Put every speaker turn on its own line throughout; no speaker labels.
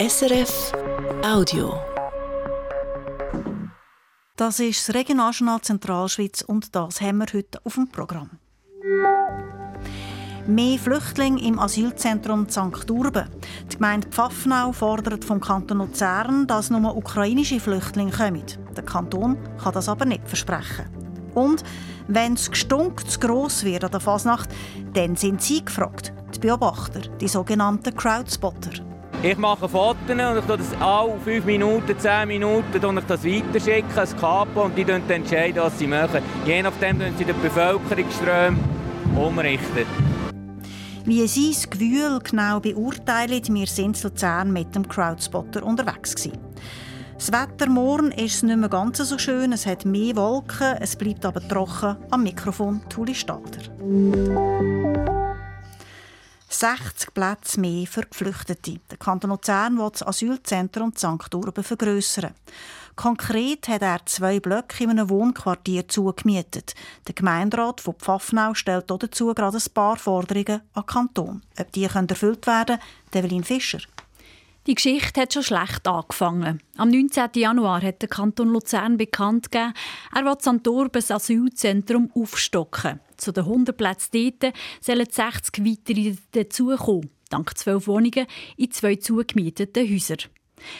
SRF Audio.
Das ist das Regionaljournal Zentralschweiz und das haben wir heute auf dem Programm. Mehr Flüchtlinge im Asylzentrum St. Urben. Die Gemeinde Pfaffnau fordert vom Kanton Luzern, dass nur ukrainische Flüchtlinge kommen. Der Kanton kann das aber nicht versprechen. Und wenn das Gestunk zu gross wird an der Fasnacht, dann sind sie gefragt, die Beobachter, die sogenannten Crowdspotter.
Ich mache Fotos und ich das alle 5 Minuten, 10 Minuten und ich das weiterschicken, ein Kapo, und die dann entscheiden, was sie machen. Je nachdem tun sie den Bevölkerungsström umrichten.
Wie sie das Gewühl genau beurteilen, wir sind in Luzern mit dem Crowdspotter unterwegs gewesen. Das Wetter morgen ist nicht mehr ganz so schön, es hat mehr Wolken, es bleibt aber trocken. Am Mikrofon Tuli Stader. 60 Plätze mehr für Geflüchtete. Der Kanton Luzern will das Asylzentrum St. Urben vergrössern. Konkret hat er zwei Blöcke in einem Wohnquartier zugemietet. Der Gemeinderat von Pfaffnau stellt dazu gerade ein paar Forderungen an den Kanton. Ob die erfüllt werden können, Develin Fischer.
Die Geschichte hat schon schlecht angefangen. Am 19. Januar hat der Kanton Luzern bekannt gegeben, er will St. Urbes Asylzentrum aufstocken. Zu den 100 Plätzen dort sollen 60 weitere dazukommen, dank zwölf Wohnungen in zwei zugemieteten Häusern.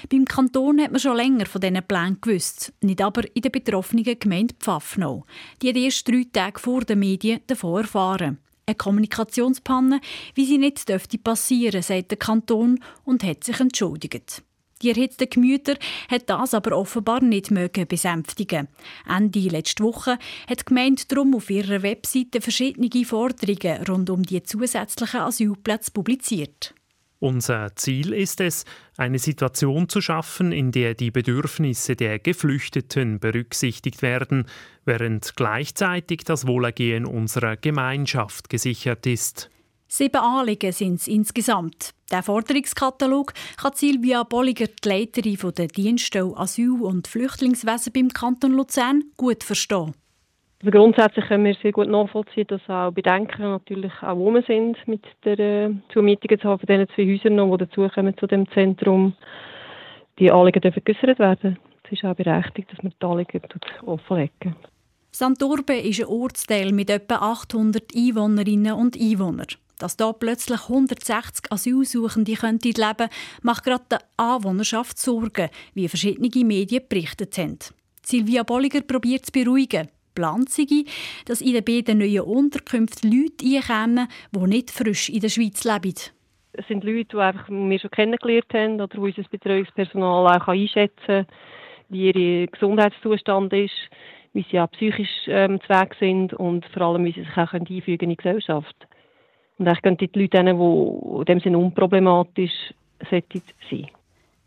Beim Kanton hat man schon länger von diesen Plänen gewusst, nicht aber in der betroffenen Gemeinde Pfaffenau. Die hat erst drei Tage vor den Medien davon erfahren. Eine Kommunikationspanne, wie sie nicht dürfte passieren, sagt der Kanton und hat sich entschuldigt. Die erhitzten Gemüter hat das aber offenbar nicht mögen besänftigen. Ende letzte Woche hat die Gemeinde darum auf ihrer Webseite verschiedene Forderungen rund um die zusätzlichen Asylplätze publiziert.
Unser Ziel ist es, eine Situation zu schaffen, in der die Bedürfnisse der Geflüchteten berücksichtigt werden, während gleichzeitig das Wohlergehen unserer Gemeinschaft gesichert ist.
Sieben Anliegen sind es insgesamt. Der Forderungskatalog kann Silvia Bolliger, die Leiterin der Dienststelle Asyl- und Flüchtlingswesen beim Kanton Luzern, gut verstehen.
Also grundsätzlich können wir sehr gut nachvollziehen, dass auch Bedenken natürlich auch rum sind mit der äh, Zumietung von diesen zwei Häusern, die dazukommen zu dem Zentrum. Die Anliegen dürfen geäussert werden. Es ist auch berechtigt, dass wir die Anliegen offenlegen.
St. Urbe ist ein Ortsteil mit etwa 800 Einwohnerinnen und Einwohnern. Dass hier plötzlich 160 Asylsuchende könnten leben macht gerade der Anwohnerschaft Sorgen, wie verschiedene Medien berichtet haben. Silvia Bolliger probiert zu beruhigen geplant sei, dass in den beiden neuen Unterkünften Leute einkommen, die nicht frisch in der Schweiz leben.
Es sind Leute, die einfach wir schon kennengelernt haben oder unser Betreuungspersonal auch einschätzen kann, wie ihr Gesundheitszustand ist, wie sie auch psychisch ähm, zu Weg sind und vor allem, wie sie sich auch einfügen in die Gesellschaft. Und eigentlich können die Leute, die in dem Sinne unproblematisch sollten.
Die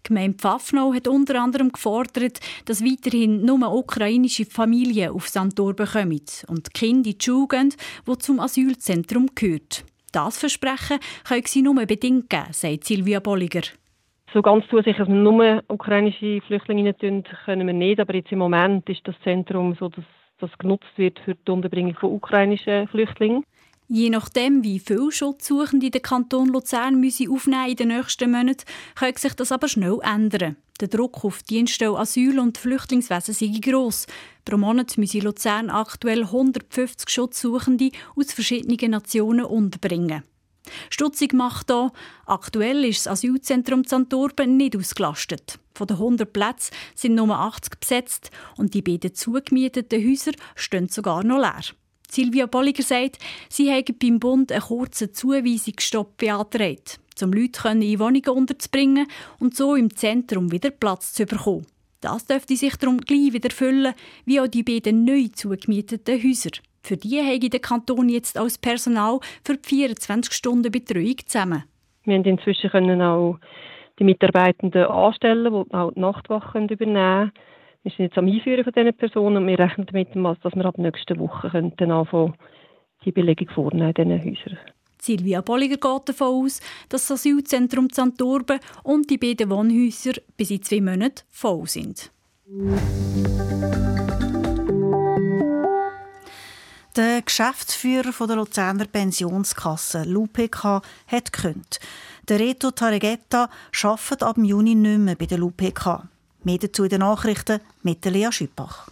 Gemeinde Pfaffnau hat unter anderem gefordert, dass weiterhin nur ukrainische Familien auf Santor bekommen und die Kinder in die Schule gehen, die zum Asylzentrum gehört. Das Versprechen können sie nur bedingt geben, sagt Silvia Bolliger.
So ganz zusicher, dass wir nur ukrainische Flüchtlinge tun, können wir nicht. Aber jetzt im Moment ist das Zentrum so, dass das genutzt wird für die Unterbringung von ukrainischen Flüchtlingen.
Je nachdem, wie viele Schutzsuchende der Kanton Luzern müsse aufnehmen in den nächsten Monaten, könnte sich das aber schnell ändern. Der Druck auf die Dienststelle Asyl- und Flüchtlingswesen sei gross. Pro Monat müsse Luzern aktuell 150 Schutzsuchende aus verschiedenen Nationen unterbringen. Stutzig macht hier, aktuell ist das Asylzentrum Zantorben nicht ausgelastet. Von den 100 Plätzen sind nur 80 besetzt und die beiden zugemieteten Häuser stehen sogar noch leer. Silvia Bolliger sagt, sie habe beim Bund einen kurzen Zuweisungsstopp beantragt, um Leute in Wohnungen unterzubringen und so im Zentrum wieder Platz zu bekommen. Das dürfte sich darum gleich wieder füllen, wie auch die beiden neu zugemieteten Häuser. Für die habe der Kanton jetzt als Personal für die 24 Stunden Betreuung zusammen.
Wir haben inzwischen können auch die Mitarbeitenden anstellen, die auch die Nachtwache übernehmen können. Wir sind jetzt am Einführen von diesen Personen und wir rechnen damit, dass wir ab nächster Woche dann anfangen, die Belegung vornehmen in diesen Häusern.
Silvia Bolliger geht davon aus, dass das Asylzentrum Zantorben und die beiden Wohnhäuser bis in zwei Monaten voll sind.
Der Geschäftsführer der Luzerner Pensionskasse, LUPK, hat gekündigt. Der Reto Tarigetta arbeitet ab Juni nicht mehr bei der LUPK. Mehr dazu in den Nachrichten mit Lea Schüppach.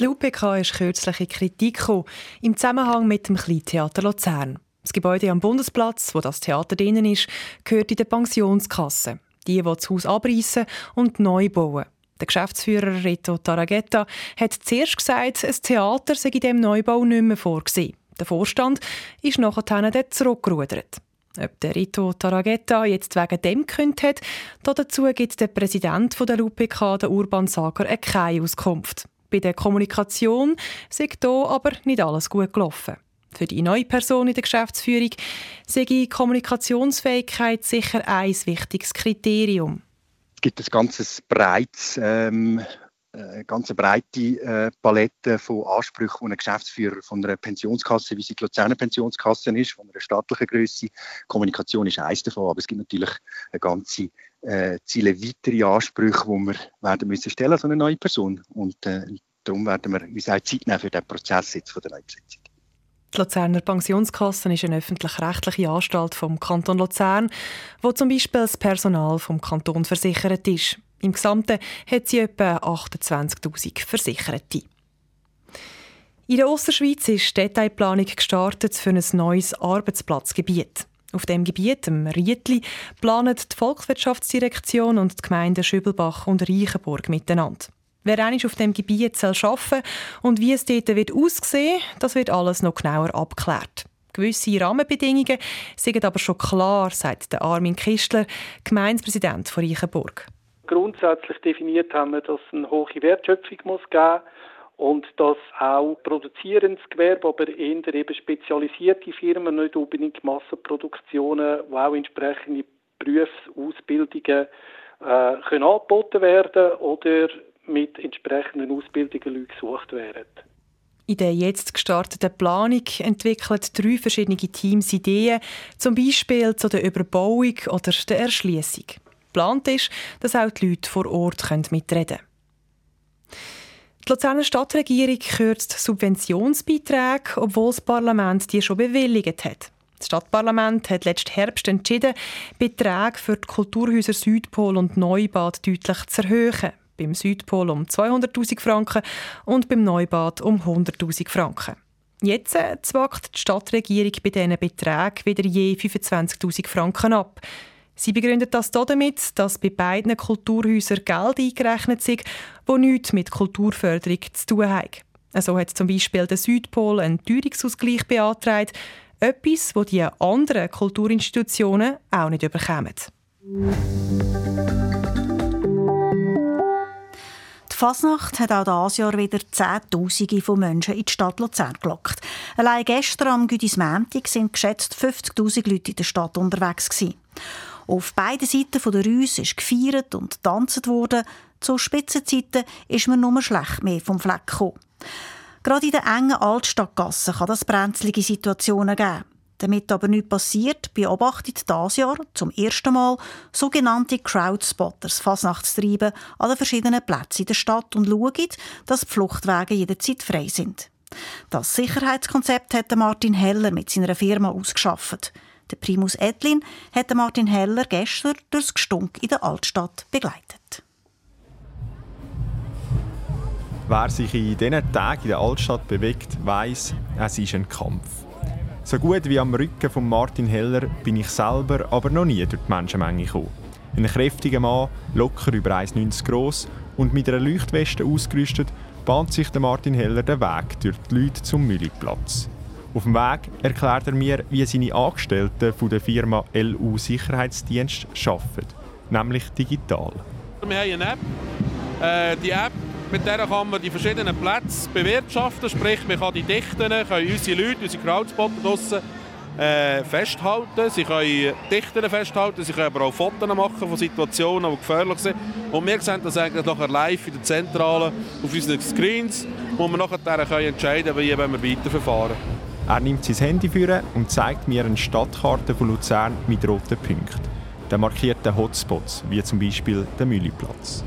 Die LUPK ist kürzlich in Kritik gekommen, im Zusammenhang mit dem Kleintheater Luzern. Das Gebäude am Bundesplatz, wo das Theater drinnen ist, gehört in der Pensionskasse. Die, die das Haus abreißen und neu bauen. Der Geschäftsführer Reto Taragetta hat zuerst gesagt, ein Theater sei in diesem Neubau nicht mehr vorgesehen. Der Vorstand ist nachher dann zurückgerudert. Ob der Rito Taragetta jetzt wegen dem gekündigt hat, dazu gibt der Präsident der LUPK, der Urban Sager, keine Auskunft. Bei der Kommunikation sei hier aber nicht alles gut gelaufen. Für die neue Person in der Geschäftsführung sei Kommunikationsfähigkeit sicher ein wichtiges Kriterium.
Es gibt ein ganz breites ähm, äh, ganz breite äh, Palette von Ansprüchen, die ein Geschäftsführer von einer Pensionskasse, wie sie die Luzerner Pensionskasse ist, von einer staatlichen Größe. Kommunikation ist eines davon, aber es gibt natürlich eine ganze äh, Ziele weitere Ansprüche, die wir werden müssen stellen als eine neue Person. Und äh, darum werden wir uns auch Zeit nehmen für den Prozess jetzt von der Neubesetzung.
Die Luzerner Pensionskasse ist eine öffentlich-rechtliche Anstalt vom Kanton Luzern, wo zum Beispiel das Personal vom Kanton versichert ist. Im Gesamten hat sie etwa 28.000 Versicherte. In der Ostschweiz ist die Detailplanung gestartet für ein neues Arbeitsplatzgebiet. Auf dem Gebiet, im Rietli, planen die Volkswirtschaftsdirektion und die Gemeinden Schübelbach und Reichenburg miteinander. Wer einmal auf dem Gebiet soll arbeiten und wie es dort wird aussehen das wird alles noch genauer abgeklärt. Gewisse Rahmenbedingungen sind aber schon klar, sagt Armin Kistler, Gemeindepräsident von Reichenburg.
Grundsätzlich definiert haben wir, dass es eine hohe Wertschöpfung muss geben und dass auch produzierendes Gewerbe, aber eher eben spezialisierte Firmen, nicht unbedingt Massenproduktionen, wo auch entsprechende Berufsausbildungen äh, können angeboten werden oder mit entsprechenden Ausbildungen Leute gesucht werden.
In der jetzt gestarteten Planung entwickeln drei verschiedene Teams Ideen, zum Beispiel zu der Überbauung oder der Erschließung. Geplant ist, dass auch die Leute vor Ort mitreden können. Die Luzerner Stadtregierung kürzt Subventionsbeiträge, obwohl das Parlament die schon bewilligt hat. Das Stadtparlament hat letzten Herbst entschieden, Beträge für die Kulturhäuser Südpol und Neubad deutlich zu erhöhen. Beim Südpol um 200.000 Franken und beim Neubad um 100.000 Franken. Jetzt äh, zwackt die Stadtregierung bei diesen Beträgen wieder je 25.000 Franken ab. Sie begründet das damit, dass bei beiden Kulturhäusern Geld eingerechnet ist, wo nichts mit Kulturförderung zu tun hat. So hat zum Beispiel der Südpol einen Teuerungsausgleich beantragt, etwas, das die anderen Kulturinstitutionen auch nicht überkommen.
Fasnacht hat auch dieses Jahr wieder Zehntausende von Menschen in die Stadt Luzern gelockt. Allein gestern am Güdismäntig sind geschätzt 50.000 Leute in der Stadt unterwegs gewesen. Auf beiden Seiten der Rüse ist gefeiert und getanzt worden. Zu Spitzenzeiten ist man nur schlecht mehr vom Fleck gekommen. Gerade in den engen Altstadtgassen kann das brenzlige Situationen geben. Damit aber nichts passiert, beobachtet dieses Jahr zum ersten Mal sogenannte Crowdspotters Fasnachtstreiben an den verschiedenen Plätzen in der Stadt und schauen, dass die Fluchtwege jederzeit frei sind. Das Sicherheitskonzept hat Martin Heller mit seiner Firma ausgeschafft. Der Primus Edlin hat Martin Heller gestern durchs Gestunk in der Altstadt begleitet.
Wer sich in diesen Tagen in der Altstadt bewegt, weiß, es ist ein Kampf. So gut wie am Rücken von Martin Heller bin ich selber aber noch nie durch die Menschenmenge gekommen. Ein kräftiger Mann, locker über 1,90 groß und mit einer Leuchtweste ausgerüstet, bahnt sich Martin Heller den Weg durch die Leute zum Mülligplatz. Auf dem Weg erklärt er mir, wie seine Angestellten von der Firma LU Sicherheitsdienst arbeiten, nämlich digital.
Wir haben eine App. Äh, die App, mit der kann man die verschiedenen Plätze bewirtschaften, sprich man kann die Dichten, können unsere Leute, unsere Crowdspotter draussen äh, festhalten. Sie können Dichten festhalten, sie können aber auch Fotos machen von Situationen, die gefährlich sind. Und wir sehen das eigentlich nachher live in der Zentrale auf unseren Screens, wo wir nachher entscheiden können, wie wir weiterverfahren.
Er nimmt sein Handy für und zeigt mir eine Stadtkarte von Luzern mit roten Punkten. Der markierten Hotspots, wie zum Beispiel der Mülliplatz.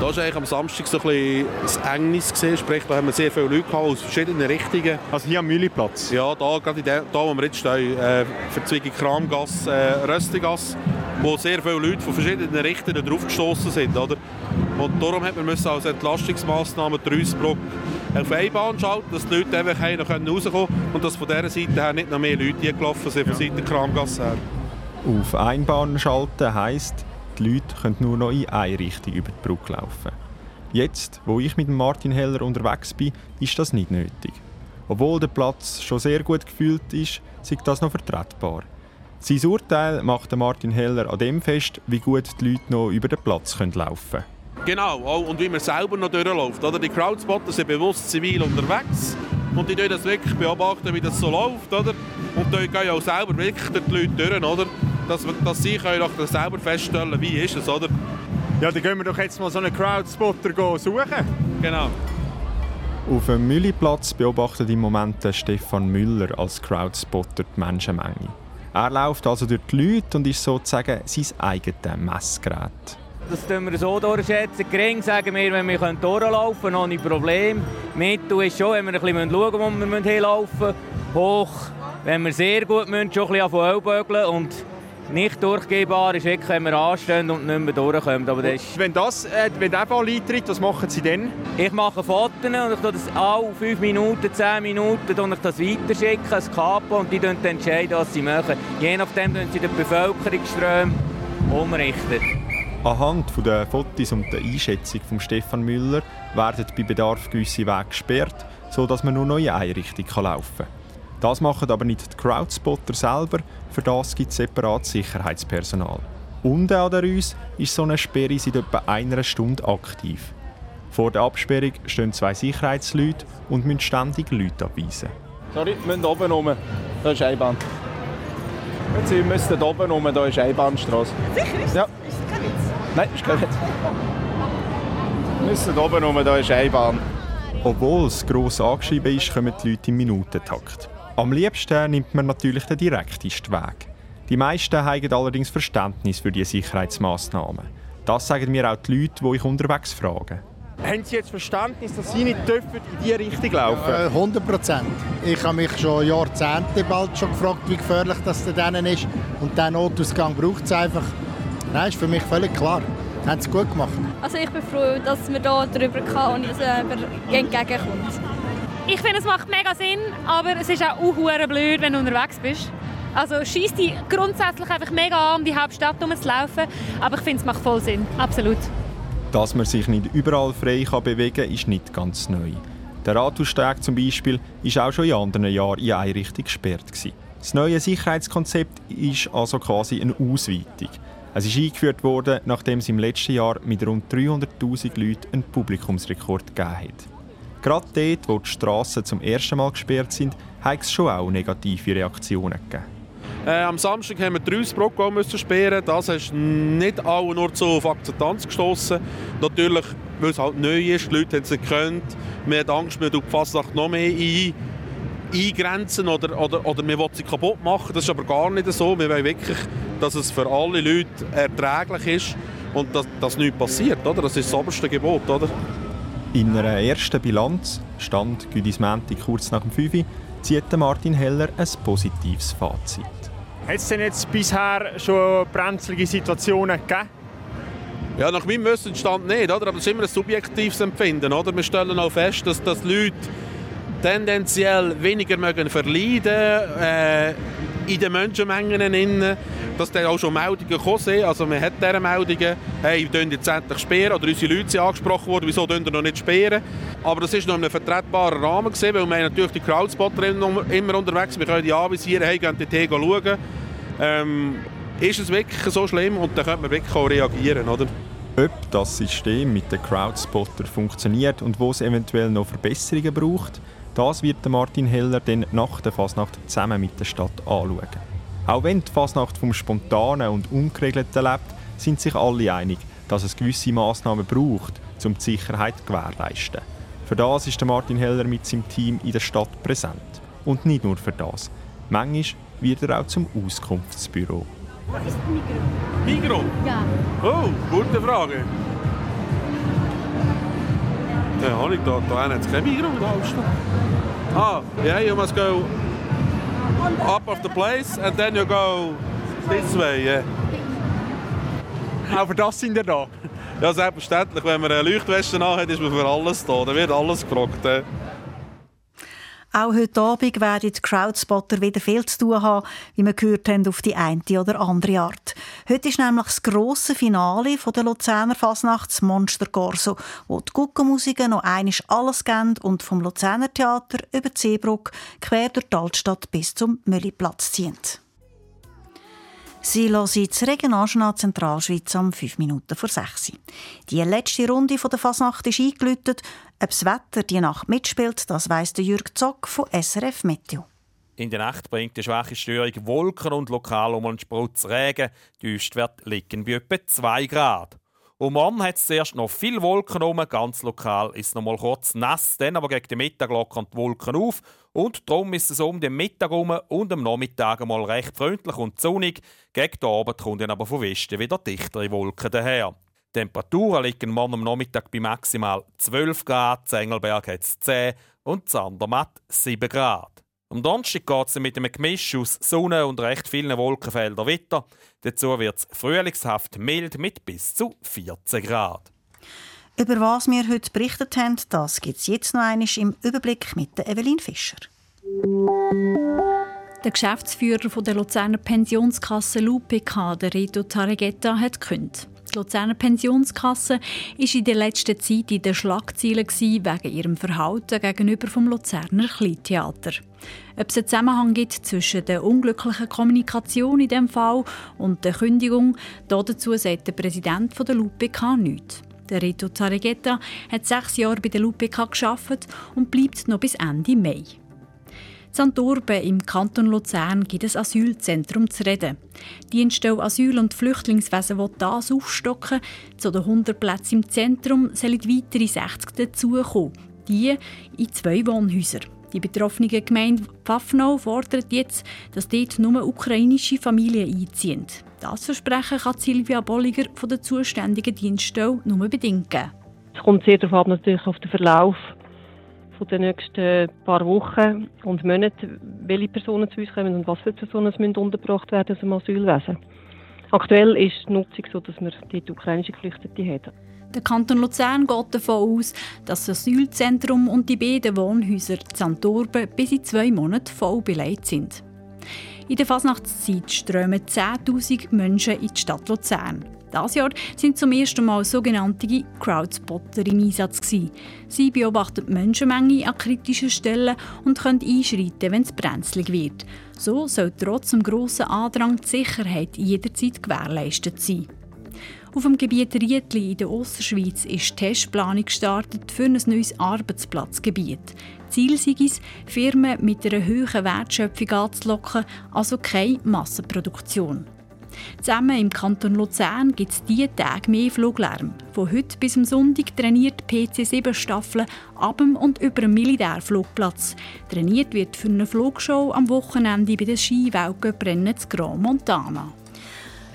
Da war eigentlich am Samstag so ein bisschen das Engnis gesehen, sprich, da haben wir sehr viele Leute gehabt, aus verschiedenen Richtungen.
Also hier am Mühliplatz?
Ja, da, gerade da, wo wir jetzt stehen, äh, Verzweigung Kramgasse, äh, Röstigasse, wo sehr viele Leute von verschiedenen Richtungen draufgestoßen sind, oder? Und darum hat man als Entlastungsmaßnahme die Reusbrücke auf eine Bahn schalten, dass die Leute einfach rauskommen können und dass von dieser Seite her nicht noch mehr Leute gelaufen sind, von ja. Seite Kramgasse her.
Auf Einbahn schalten heisst, die Leute können nur noch in eine Richtung über die Brücke laufen. Jetzt, wo ich mit Martin Heller unterwegs bin, ist das nicht nötig. Obwohl der Platz schon sehr gut gefühlt ist, ist das noch vertretbar. Sein Urteil macht Martin Heller an dem fest, wie gut die Leute noch über den Platz laufen können.
Genau, und wie man selber noch durchläuft. Oder? Die Crowdspotter sind bewusst zivil unterwegs und die das wirklich beobachten, wie das so läuft. Oder? Und da gehen auch selber wirklich die Leute durch, oder? Dass, dass sie können auch selber feststellen wie ist es, oder?
Ja, dann gehen wir doch jetzt mal so einen Crowdspotter suchen.
Genau.
Auf dem Mülliplatz beobachtet im Moment Stefan Müller als Crowdspotter die Menschenmenge. Er läuft also durch die Leute und ist sozusagen sein eigenes Messgerät.
Das tun wir so durchschätzen. Gering sagen wir, wenn wir durchlaufen können, ohne Problem. Mittel ist schon, wenn wir ein bisschen schauen wo wir hinlaufen müssen. Hoch, wenn wir sehr gut müssen, schon ein bisschen Ellbogen und nicht durchgehbar ist wirklich, wenn wir anstehen und nicht mehr durchkommen. Aber das
wenn, das, äh, wenn der Fall eintritt, was machen Sie dann?
Ich mache Fotos und ich das alle 5 Minuten, 10 Minuten und ich das weiterschicken, ein Kapo, und die entscheiden, was sie machen. Je nachdem sie den Bevölkerungsström umrichten.
Anhand der Fotos und der Einschätzung von Stefan Müller werden bei Bedarf gewisse Wege gesperrt, sodass man nur noch in eine Richtung laufen kann. Das machen aber nicht die Crowdspotter selber, für das gibt es separat Sicherheitspersonal. Unten an der Rüs ist so eine Sperre seit etwa einer Stunde aktiv. Vor der Absperrung stehen zwei Sicherheitsleute und müssen ständig Leute abweisen.
Sorry, wir müssen oben rum. Da ist Einbahn. Sie müssen oben rum, da ist Einbahnstraße.
Sicher ist
Ja.
Ist kein Witz?
Nein, ist kein Witz. Wir müssen oben rum, da ist Einbahn.
Obwohl es gross angeschrieben ist, kommen die Leute im Minutentakt. Am liebsten nimmt man natürlich den direktesten Weg. Die meisten haben allerdings Verständnis für diese Sicherheitsmaßnahmen. Das sagen mir auch die Leute, die ich unterwegs frage.
Haben Sie jetzt Verständnis, dass Sie nicht dürfen in diese Richtung laufen?
Äh, 100 Prozent. Ich habe mich schon Jahrzehnte bald schon gefragt, wie gefährlich das denen ist. Und diesen Notausgang braucht es einfach. Nein, ist für mich völlig klar. Das haben sie gut gemacht.
Also ich bin froh, dass man hier drüber kann und uns entgegenkommt.
Ich finde, es macht mega Sinn, aber es ist auch unhuere blöd, wenn du unterwegs bist. Also schießt die grundsätzlich einfach mega an, um die Hauptstadt rumzulaufen, aber ich finde, es macht voll Sinn, absolut.
Dass man sich nicht überall frei kann bewegen kann, ist nicht ganz neu. Der Rathaussteg zum Beispiel ist auch schon in anderen Jahren in eine Richtung gesperrt. Das neue Sicherheitskonzept ist also quasi eine Ausweitung. Es ist eingeführt worden, nachdem es im letzten Jahr mit rund 300.000 Leuten einen Publikumsrekord gegeben hat. Gerade dort, wo die Strassen zum ersten Mal gesperrt sind, hat es schon auch negative Reaktionen gegeben.
Äh, am Samstag haben wir die Reusbrücke sperren. Das ist nicht alle nur zu auf Akzeptanz gestoßen. Natürlich, weil es halt neu ist, die Leute haben es nicht gekannt. Wir haben Angst, wir die Fasnacht noch mehr ein, eingrenzen oder, oder, oder wir wollen sie kaputt machen. Das ist aber gar nicht so. Wir wollen wirklich, dass es für alle Leute erträglich ist und dass, dass nichts passiert. Oder? Das ist das oberste Gebot. Oder?
In einer ersten Bilanz, Stand Güdis Mänti kurz nach dem 5 zieht Martin Heller ein positives Fazit.
Hat es denn jetzt bisher schon brenzlige Situationen gegeben?
Ja, nach meinem Wissensstand nicht, oder? aber das ist immer ein subjektives Empfinden. Oder? Wir stellen auch fest, dass, dass Leute tendenziell weniger mögen verleiden äh, in den Menschenmengen. Innen, dass dann auch schon Meldungen gekommen sind. Also man hat diese Meldungen, hey, wir jetzt endlich sperren, oder unsere Leute sind angesprochen worden, wieso dürfen wir noch nicht sperren? Aber das war noch in einem vertretbaren Rahmen, weil wir natürlich die Crowdspotter immer unterwegs wir können die anvisieren, hey, gehen die schauen. Ähm, ist es wirklich so schlimm und dann könnte man wirklich auch reagieren, oder?
Ob das System mit den Crowdspotter funktioniert und wo es eventuell noch Verbesserungen braucht, das wird Martin Heller dann nach der Fasnacht zusammen mit der Stadt anschauen. Auch wenn die Fasnacht vom Spontanen und Ungeregelten lebt, sind sich alle einig, dass es gewisse Massnahmen braucht, um die Sicherheit zu gewährleisten. Für das ist Martin Heller mit seinem Team in der Stadt präsent. Und nicht nur für das. Manchmal wird er auch zum Auskunftsbüro.
Was ist Migro? Migro?
Ja.
Oh, gute Frage. Ja, Honig, da, da hat es kein Migros in. Ah, yeah, you must go up of the place and then you go this way, yeah.
Auch für das sind wir da?
Ja, selbstverständlich. Wenn man eine Leuchtweste hat, ist man für alles da. Da wird alles gefragt. Eh.
Auch heute Abend werden die Crowdspotter wieder viel zu tun haben, wie wir gehört haben, auf die eine oder andere Art. Heute ist nämlich das grosse Finale der Luzerner Fasnachts Monster Corso, wo die Guckenmusiker noch einisch alles geben und vom Luzerner Theater über die Seebrücke quer durch die Altstadt bis zum Mülliplatz ziehen. Sie hören das Regionaljournal Zentralschweiz am 5 Minuten vor 6 Die letzte Runde der Fasnacht ist eingeläutet. Ob das Wetter die Nacht mitspielt, das weiss der Jürg Zock von SRF Meteo.
In der Nacht bringt die schwache Störung Wolken und lokal um einen Sprutz Regen. Die Üstwert liegen bei etwa 2 Grad. Um morgen hat es zuerst noch viele Wolken um, ganz lokal ist es noch mal kurz nass, dann aber gegen den Mittag lockern die Wolken auf und darum ist es um den Mittag herum und am Nachmittag mal recht freundlich und sonnig. Gegen den Abend kommen dann aber von Westen wieder dichtere Wolken daher. Die Temperaturen liegen morgen am Nachmittag bei maximal 12 Grad, Zengelberg hat es 10 und Zandermatt 7 Grad. Am Donnerstag geht es mit einem Gemisch aus Sonne und recht vielen Wolkenfeldern weiter. Dazu wird es frühlingshaft mild mit bis zu 14 Grad.
Über was wir heute berichtet haben, das gibt es jetzt noch einmal im Überblick mit Evelyn Fischer.
Der Geschäftsführer der Luzerner Pensionskasse LUPK, der Reto Tarigetta, hat gekündigt. Die Luzerner Pensionskasse war in der letzten Zeit in den Schlagzeilen wegen ihrem Verhalten gegenüber vom Luzerner Kleintheater. Ob es einen Zusammenhang gibt zwischen der unglücklichen Kommunikation in diesem Fall und der Kündigung, dazu sagt der Präsident der LUPK nichts. Der Rito Tarigetta hat sechs Jahre bei der LUPK geschafft und bleibt noch bis Ende Mai. Santurben im Kanton Luzern gibt es Asylzentrum zu reden. Die Dienststelle Asyl- und Flüchtlingswesen will das aufstocken. Zu den 100 Plätzen im Zentrum sollen weitere 60 dazukommen. Die in zwei Wohnhäusern. Die betroffene Gemeinde Pfaffenau fordert jetzt, dass dort nur ukrainische Familien einziehen. Das Versprechen kann Silvia Bolliger von der zuständigen Dienststelle nur bedingt geben.
Es kommt sehr darauf ab, natürlich auf den Verlauf von den nächsten paar Wochen und Monaten, welche Personen zu uns kommen und was für Personen müssen untergebracht werden aus dem Asylwesen. Aktuell ist die Nutzung so, dass wir dort ukrainische Geflüchtete haben.
Der Kanton Luzern geht davon aus, dass das Asylzentrum und die beiden Wohnhäuser Zantorben bis in zwei Monaten voll beleidigt sind. In der Fasnachtszeit strömen 10.000 Menschen in die Stadt Luzern. Das Jahr sind zum ersten Mal sogenannte Crowdspotter im Einsatz. Sie beobachten die Menschenmenge an kritischen Stellen und können einschreiten, wenn es brenzlig wird. So soll trotz dem grossen Andrang die Sicherheit jederzeit gewährleistet sein. Auf dem Gebiet Rietli in der Ostschweiz ist die Testplanung gestartet für ein neues Arbeitsplatzgebiet. Ziel sei es, Firmen mit einer hohen Wertschöpfung anzulocken, also keine Massenproduktion. Zusammen im Kanton Luzern gibt es diese Tage mehr Fluglärm. Von heute bis am Sonntag trainiert PC-7 Staffeln ab und über dem Militärflugplatz. Trainiert wird für eine Flugshow am Wochenende bei den Skiweltcuprennen zu Grand Montana.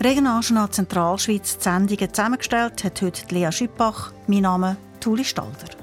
Regionaljournal Zentralschweiz die Sendungen zusammengestellt hat heute Lea Schüppach. Mein Name Tuli Stalder.